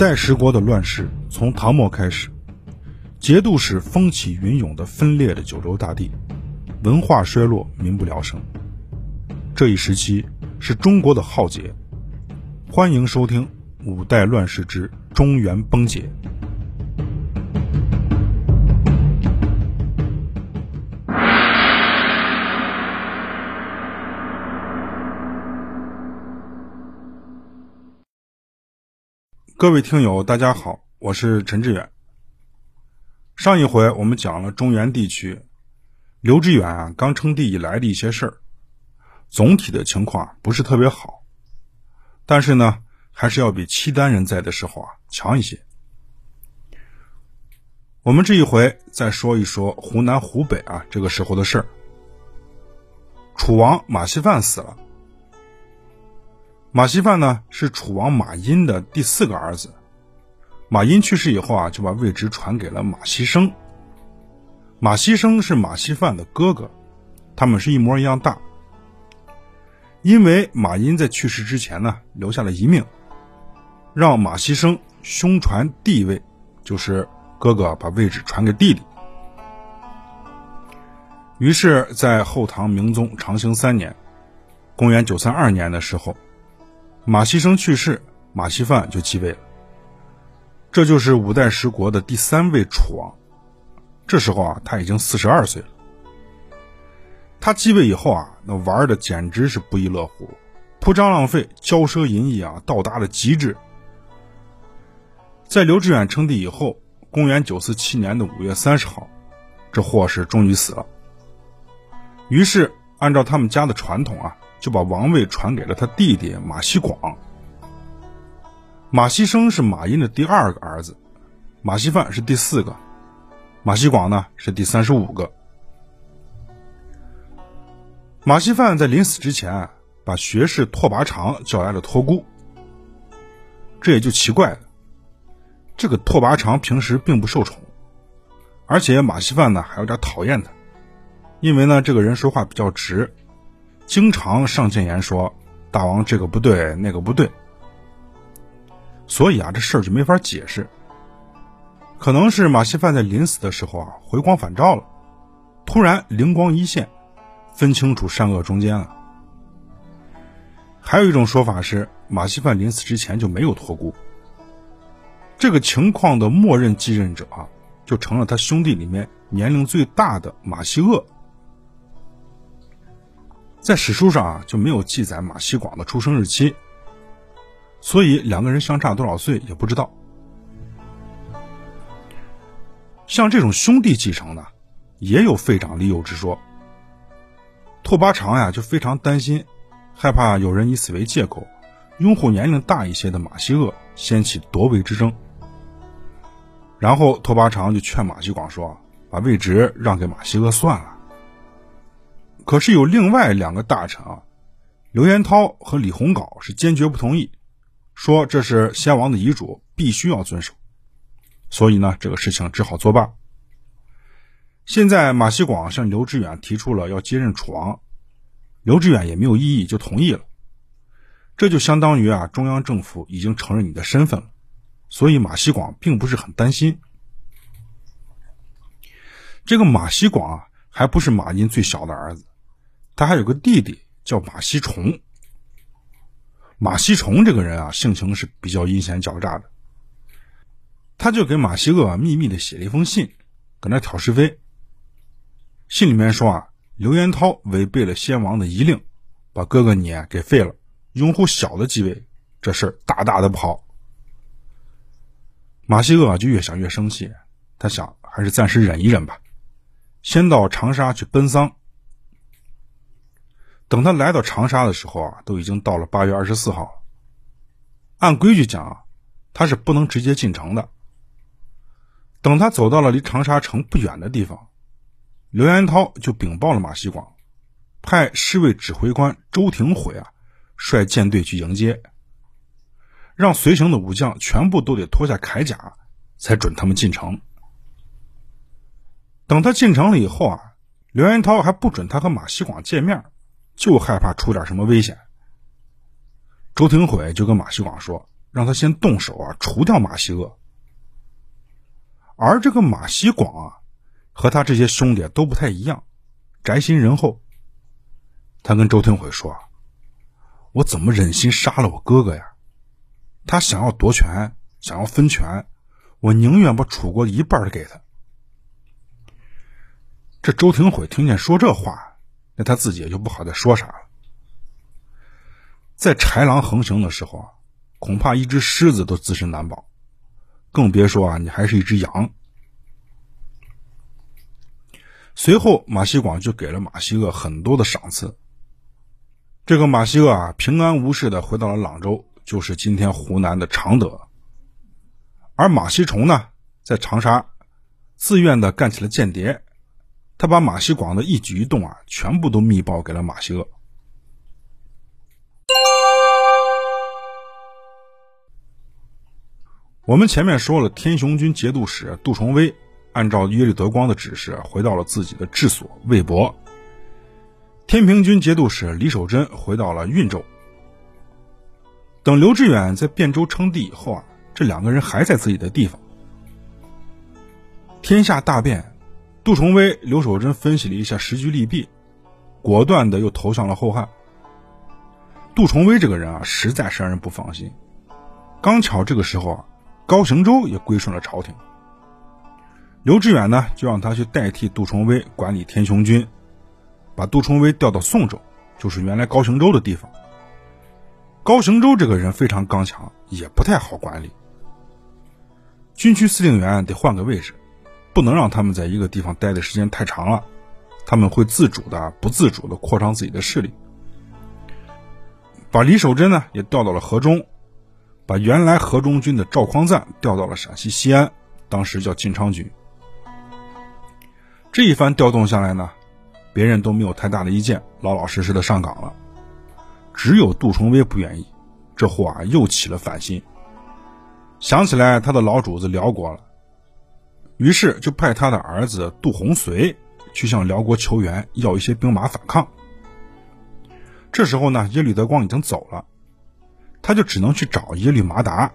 五代十国的乱世从唐末开始，节度使风起云涌的分裂的九州大地，文化衰落，民不聊生。这一时期是中国的浩劫。欢迎收听《五代乱世之中原崩解》。各位听友，大家好，我是陈志远。上一回我们讲了中原地区刘志远啊刚称帝以来的一些事儿，总体的情况不是特别好，但是呢，还是要比契丹人在的时候啊强一些。我们这一回再说一说湖南、湖北啊这个时候的事儿。楚王马希范死了。马希范呢是楚王马殷的第四个儿子，马殷去世以后啊，就把位置传给了马希生。马希生是马希范的哥哥，他们是一模一样大。因为马殷在去世之前呢，留下了遗命，让马希生兄传弟位，就是哥哥把位置传给弟弟。于是，在后唐明宗长兴三年（公元932年）的时候。马希生去世，马希范就继位了。这就是五代十国的第三位楚王。这时候啊，他已经四十二岁了。他继位以后啊，那玩的简直是不亦乐乎，铺张浪费、骄奢淫逸啊，到达了极致。在刘知远称帝以后，公元九四七年的五月三十号，这祸是终于死了。于是，按照他们家的传统啊。就把王位传给了他弟弟马希广。马希生是马殷的第二个儿子，马希范是第四个，马希广呢是第三十五个。马希范在临死之前，把学士拓跋常叫来了托孤。这也就奇怪了，这个拓跋常平时并不受宠，而且马希范呢还有点讨厌他，因为呢这个人说话比较直。经常上谏言说：“大王这个不对，那个不对。”所以啊，这事儿就没法解释。可能是马希范在临死的时候啊，回光返照了，突然灵光一现，分清楚善恶中间了。还有一种说法是，马希范临死之前就没有托孤。这个情况的默认继任者啊，就成了他兄弟里面年龄最大的马希鄂。在史书上啊就没有记载马希广的出生日期，所以两个人相差多少岁也不知道。像这种兄弟继承的，也有废长立幼之说。拓跋常呀就非常担心，害怕有人以此为借口，拥护年龄大一些的马希鄂，掀起夺位之争。然后拓跋常就劝马希广说：“把位置让给马希鄂算了。”可是有另外两个大臣啊，刘元涛和李鸿镐是坚决不同意，说这是先王的遗嘱，必须要遵守。所以呢，这个事情只好作罢。现在马希广向刘知远提出了要接任楚王，刘知远也没有异议，就同意了。这就相当于啊，中央政府已经承认你的身份了，所以马希广并不是很担心。这个马希广啊，还不是马殷最小的儿子。他还有个弟弟叫马希崇。马希崇这个人啊，性情是比较阴险狡诈的。他就给马希鄂秘密的写了一封信，搁那挑是非。信里面说啊，刘元涛违背了先王的遗令，把哥哥你给废了，拥护小的继位，这事儿大大的不好。马希鄂就越想越生气，他想还是暂时忍一忍吧，先到长沙去奔丧。等他来到长沙的时候啊，都已经到了八月二十四号。按规矩讲啊，他是不能直接进城的。等他走到了离长沙城不远的地方，刘元涛就禀报了马希广，派侍卫指挥官周廷悔啊，率舰队去迎接，让随行的武将全部都得脱下铠甲，才准他们进城。等他进城了以后啊，刘元涛还不准他和马希广见面。就害怕出点什么危险。周廷悔就跟马希广说：“让他先动手啊，除掉马希鄂。而这个马希广啊，和他这些兄弟都不太一样，宅心仁厚。他跟周廷悔说：“我怎么忍心杀了我哥哥呀？他想要夺权，想要分权，我宁愿把楚国一半给他。”这周廷悔听见说这话，那他自己也就不好再说啥了。在豺狼横行的时候啊，恐怕一只狮子都自身难保，更别说啊你还是一只羊。随后，马希广就给了马希鄂很多的赏赐。这个马希鄂啊，平安无事的回到了朗州，就是今天湖南的常德。而马希崇呢，在长沙自愿的干起了间谍，他把马希广的一举一动啊，全部都密报给了马希厄。我们前面说了，天雄军节度使杜重威按照耶律德光的指示，回到了自己的治所魏博。天平军节度使李守贞回到了运州。等刘志远在汴州称帝以后啊，这两个人还在自己的地方。天下大变，杜重威、刘守贞分析了一下时局利弊，果断的又投向了后汉。杜重威这个人啊，实在是让人不放心。刚巧这个时候啊。高行周也归顺了朝廷，刘志远呢就让他去代替杜重威管理天雄军，把杜重威调到宋州，就是原来高行周的地方。高行周这个人非常刚强，也不太好管理。军区司令员得换个位置，不能让他们在一个地方待的时间太长了，他们会自主的、不自主的扩张自己的势力。把李守贞呢也调到了河中。把原来河中军的赵匡赞调到了陕西西安，当时叫晋昌局。这一番调动下来呢，别人都没有太大的意见，老老实实的上岗了。只有杜重威不愿意，这货啊又起了反心，想起来他的老主子辽国了，于是就派他的儿子杜洪随去向辽国求援，要一些兵马反抗。这时候呢，耶律德光已经走了。他就只能去找耶律麻达。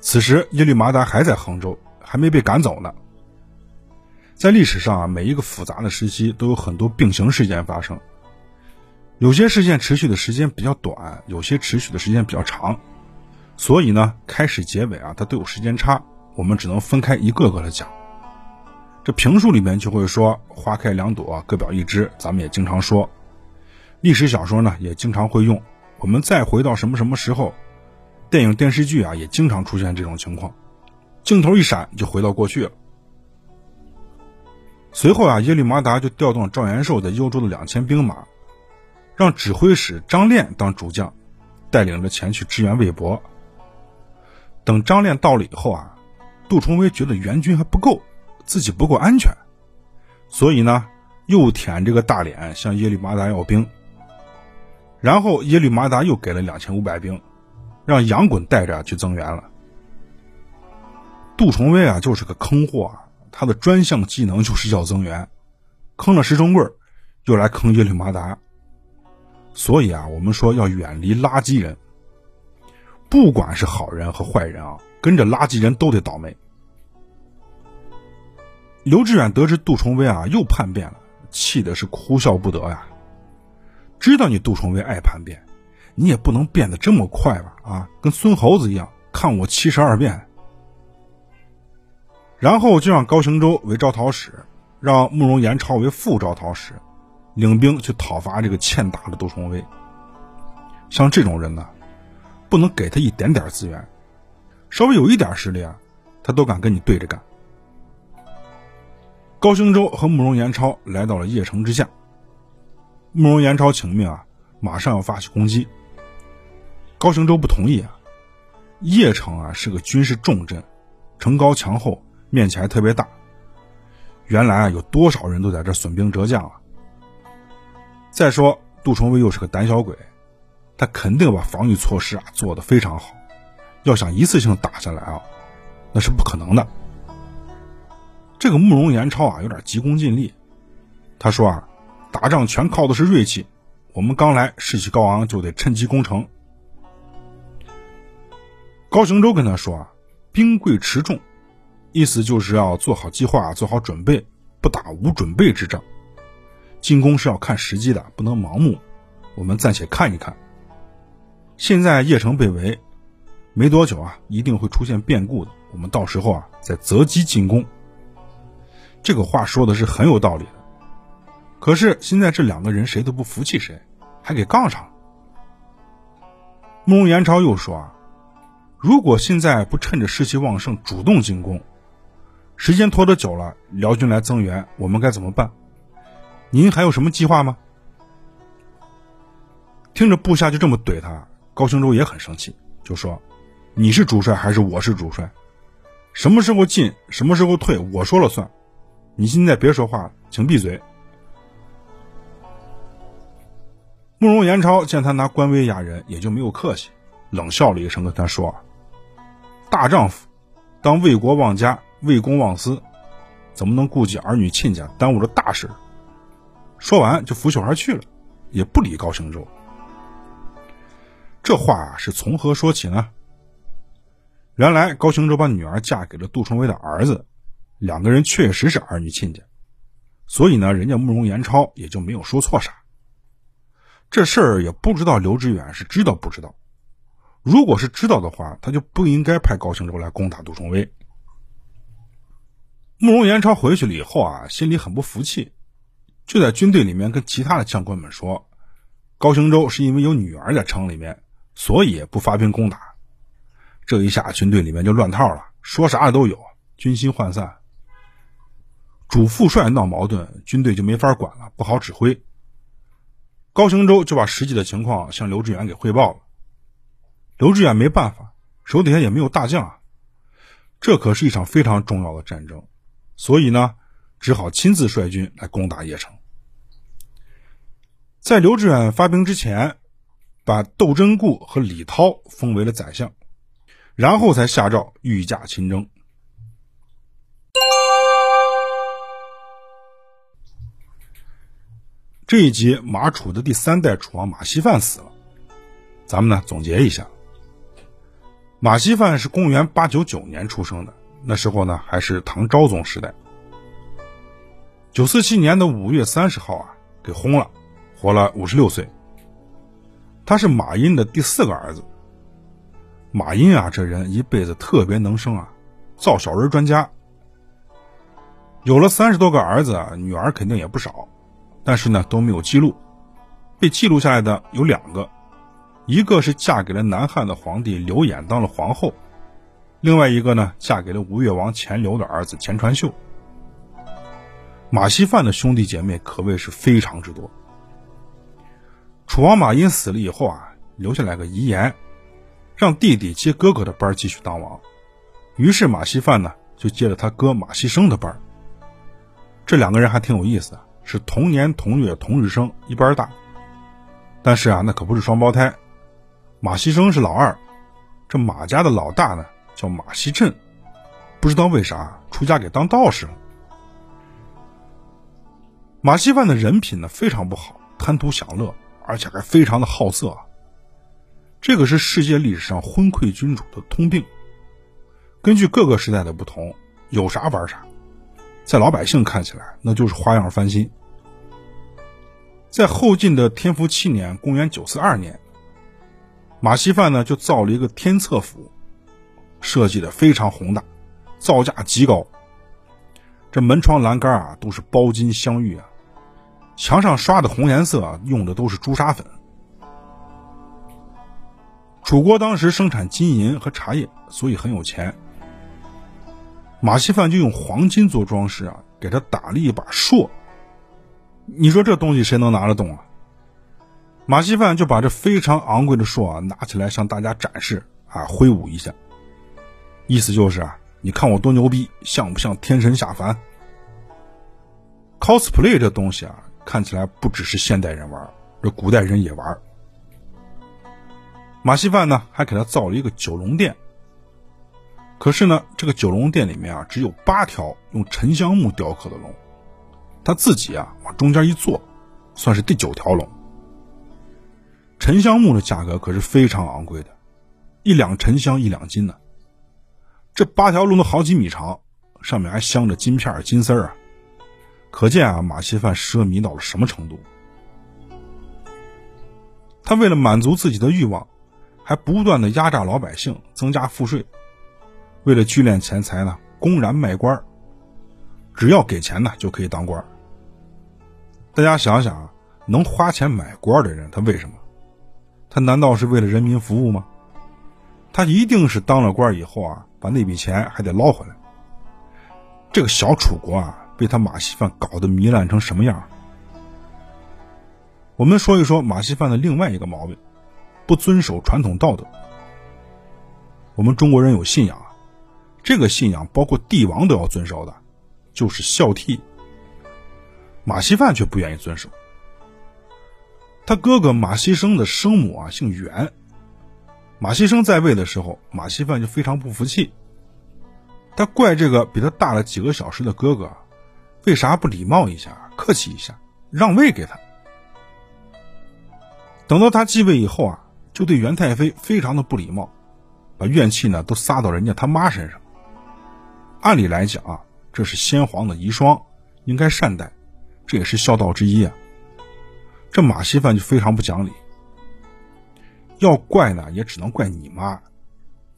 此时，耶律麻达还在杭州，还没被赶走呢。在历史上啊，每一个复杂的时期都有很多并行事件发生，有些事件持续的时间比较短，有些持续的时间比较长，所以呢，开始结尾啊，它都有时间差，我们只能分开一个个的讲。这评书里面就会说“花开两朵，各表一枝”，咱们也经常说。历史小说呢，也经常会用。我们再回到什么什么时候？电影电视剧啊，也经常出现这种情况，镜头一闪就回到过去了。随后啊，耶律麻达就调动了赵元寿在幽州的两千兵马，让指挥使张练当主将，带领着前去支援魏博。等张练到了以后啊，杜重威觉得援军还不够，自己不够安全，所以呢，又舔这个大脸向耶律麻达要兵。然后耶律麻达又给了两千五百兵，让杨衮带着去增援了。杜重威啊，就是个坑货，啊他的专项技能就是要增援，坑了石重贵，又来坑耶律麻达。所以啊，我们说要远离垃圾人，不管是好人和坏人啊，跟着垃圾人都得倒霉。刘志远得知杜重威啊又叛变了，气的是哭笑不得呀。知道你杜重威爱叛变，你也不能变得这么快吧？啊，跟孙猴子一样，看我七十二变。然后就让高行周为招讨使，让慕容延超为副招讨使，领兵去讨伐这个欠打的杜重威。像这种人呢，不能给他一点点资源，稍微有一点实力啊，他都敢跟你对着干。高行周和慕容延超来到了邺城之下。慕容延超请命啊，马上要发起攻击。高行周不同意啊。邺城啊是个军事重镇，城高墙厚，面积还特别大。原来啊有多少人都在这损兵折将啊。再说杜重威又是个胆小鬼，他肯定把防御措施啊做得非常好。要想一次性打下来啊，那是不可能的。这个慕容延超啊有点急功近利，他说啊。打仗全靠的是锐气，我们刚来士气高昂，就得趁机攻城。高行周跟他说啊，兵贵持重，意思就是要做好计划，做好准备，不打无准备之仗。进攻是要看时机的，不能盲目。我们暂且看一看。现在邺城被围，没多久啊，一定会出现变故的。我们到时候啊，再择机进攻。这个话说的是很有道理的。可是现在这两个人谁都不服气谁，还给杠上了。慕容延超又说啊，如果现在不趁着士气旺盛主动进攻，时间拖得久了，辽军来增援，我们该怎么办？您还有什么计划吗？听着部下就这么怼他，高行周也很生气，就说：“你是主帅还是我是主帅？什么时候进，什么时候退，我说了算。你现在别说话了，请闭嘴。”慕容延超见他拿官威压人，也就没有客气，冷笑了一声，跟他说：“大丈夫，当为国忘家、为公忘私，怎么能顾及儿女亲家，耽误了大事？”说完就拂袖而去了，也不理高行周。这话是从何说起呢？原来高行周把女儿嫁给了杜重威的儿子，两个人确实是儿女亲家，所以呢，人家慕容延超也就没有说错啥。这事儿也不知道刘知远是知道不知道。如果是知道的话，他就不应该派高行周来攻打杜重威。慕容延超回去了以后啊，心里很不服气，就在军队里面跟其他的将官们说，高行周是因为有女儿在城里面。所以不发兵攻打，这一下军队里面就乱套了，说啥的都有，军心涣散。主副帅闹矛盾，军队就没法管了，不好指挥。高行周就把实际的情况向刘志远给汇报了。刘志远没办法，手底下也没有大将啊，这可是一场非常重要的战争，所以呢，只好亲自率军来攻打邺城。在刘志远发兵之前。把窦真固和李涛封为了宰相，然后才下诏御驾亲征。这一集马楚的第三代楚王马希范死了，咱们呢总结一下：马希范是公元八九九年出生的，那时候呢还是唐昭宗时代。九四七年的五月三十号啊，给轰了，活了五十六岁。他是马殷的第四个儿子。马殷啊，这人一辈子特别能生啊，造小人专家。有了三十多个儿子啊，女儿肯定也不少，但是呢都没有记录。被记录下来的有两个，一个是嫁给了南汉的皇帝刘演当了皇后，另外一个呢嫁给了吴越王钱镠的儿子钱传秀。马希范的兄弟姐妹可谓是非常之多。楚王马殷死了以后啊，留下来个遗言，让弟弟接哥哥的班继续当王。于是马希范呢就接了他哥马希生的班。这两个人还挺有意思的，是同年同月同日生，一般大。但是啊，那可不是双胞胎。马希生是老二，这马家的老大呢叫马希震，不知道为啥出家给当道士了。马希范的人品呢非常不好，贪图享乐。而且还非常的好色，这个是世界历史上昏聩君主的通病。根据各个时代的不同，有啥玩啥，在老百姓看起来那就是花样翻新。在后晋的天福七年（公元942年），马希范呢就造了一个天策府，设计的非常宏大，造价极高。这门窗栏杆啊都是包金镶玉啊。墙上刷的红颜色用的都是朱砂粉。楚国当时生产金银和茶叶，所以很有钱。马希范就用黄金做装饰啊，给他打了一把槊。你说这东西谁能拿得动啊？马希范就把这非常昂贵的槊啊拿起来向大家展示啊，挥舞一下，意思就是啊，你看我多牛逼，像不像天神下凡？cosplay 这东西啊。看起来不只是现代人玩，这古代人也玩。马戏范呢，还给他造了一个九龙殿。可是呢，这个九龙殿里面啊，只有八条用沉香木雕刻的龙，他自己啊往中间一坐，算是第九条龙。沉香木的价格可是非常昂贵的，一两沉香一两金呢。这八条龙都好几米长，上面还镶着金片金丝啊，可见啊马锡范奢靡到了什么程度。他为了满足自己的欲望，还不断的压榨老百姓，增加赋税。为了聚敛钱财呢，公然卖官只要给钱呢，就可以当官大家想想啊，能花钱买官的人，他为什么？他难道是为了人民服务吗？他一定是当了官以后啊，把那笔钱还得捞回来。这个小楚国啊，被他马戏范搞得糜烂成什么样？我们说一说马戏范的另外一个毛病，不遵守传统道德。我们中国人有信仰啊，这个信仰包括帝王都要遵守的，就是孝悌。马戏范却不愿意遵守。他哥哥马锡生的生母啊姓袁，马锡生在位的时候，马锡范就非常不服气。他怪这个比他大了几个小时的哥哥，为啥不礼貌一下、客气一下、让位给他？等到他继位以后啊，就对袁太妃非常的不礼貌，把怨气呢都撒到人家他妈身上。按理来讲啊，这是先皇的遗孀，应该善待，这也是孝道之一啊。这马锡范就非常不讲理，要怪呢也只能怪你妈，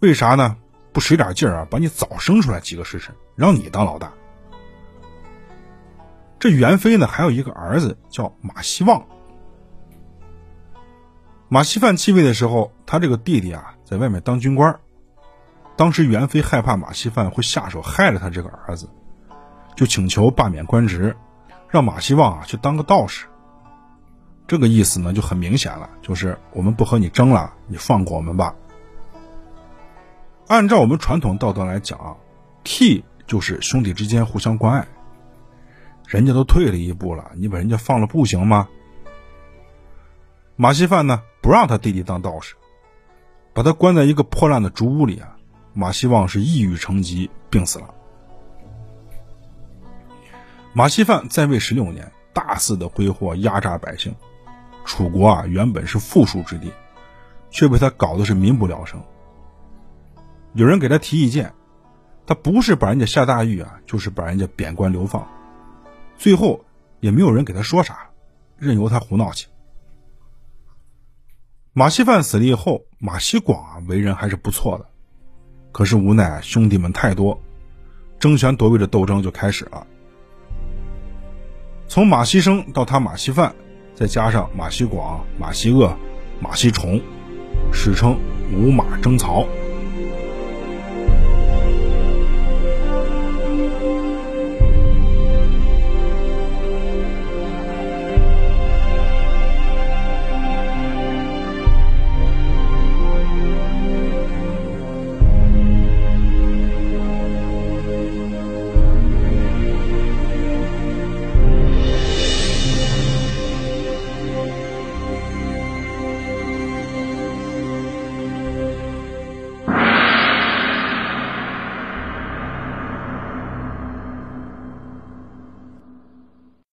为啥呢？不使点劲儿啊，把你早生出来几个时辰，让你当老大。这元妃呢还有一个儿子叫马希望。马希范继位的时候，他这个弟弟啊，在外面当军官。当时元妃害怕马希范会下手害了他这个儿子，就请求罢免官职，让马希望啊去当个道士。这个意思呢就很明显了，就是我们不和你争了，你放过我们吧。按照我们传统道德来讲啊，替就是兄弟之间互相关爱。人家都退了一步了，你把人家放了不行吗？马锡范呢？不让他弟弟当道士，把他关在一个破烂的竹屋里啊！马希望是抑郁成疾，病死了。马希范在位十六年，大肆的挥霍，压榨百姓。楚国啊，原本是富庶之地，却被他搞得是民不聊生。有人给他提意见，他不是把人家下大狱啊，就是把人家贬官流放，最后也没有人给他说啥，任由他胡闹去。马锡范死了以后，马锡广啊为人还是不错的，可是无奈兄弟们太多，争权夺位的斗争就开始了。从马锡生到他马锡范，再加上马锡广、马锡鄂、马锡崇，史称五马争曹。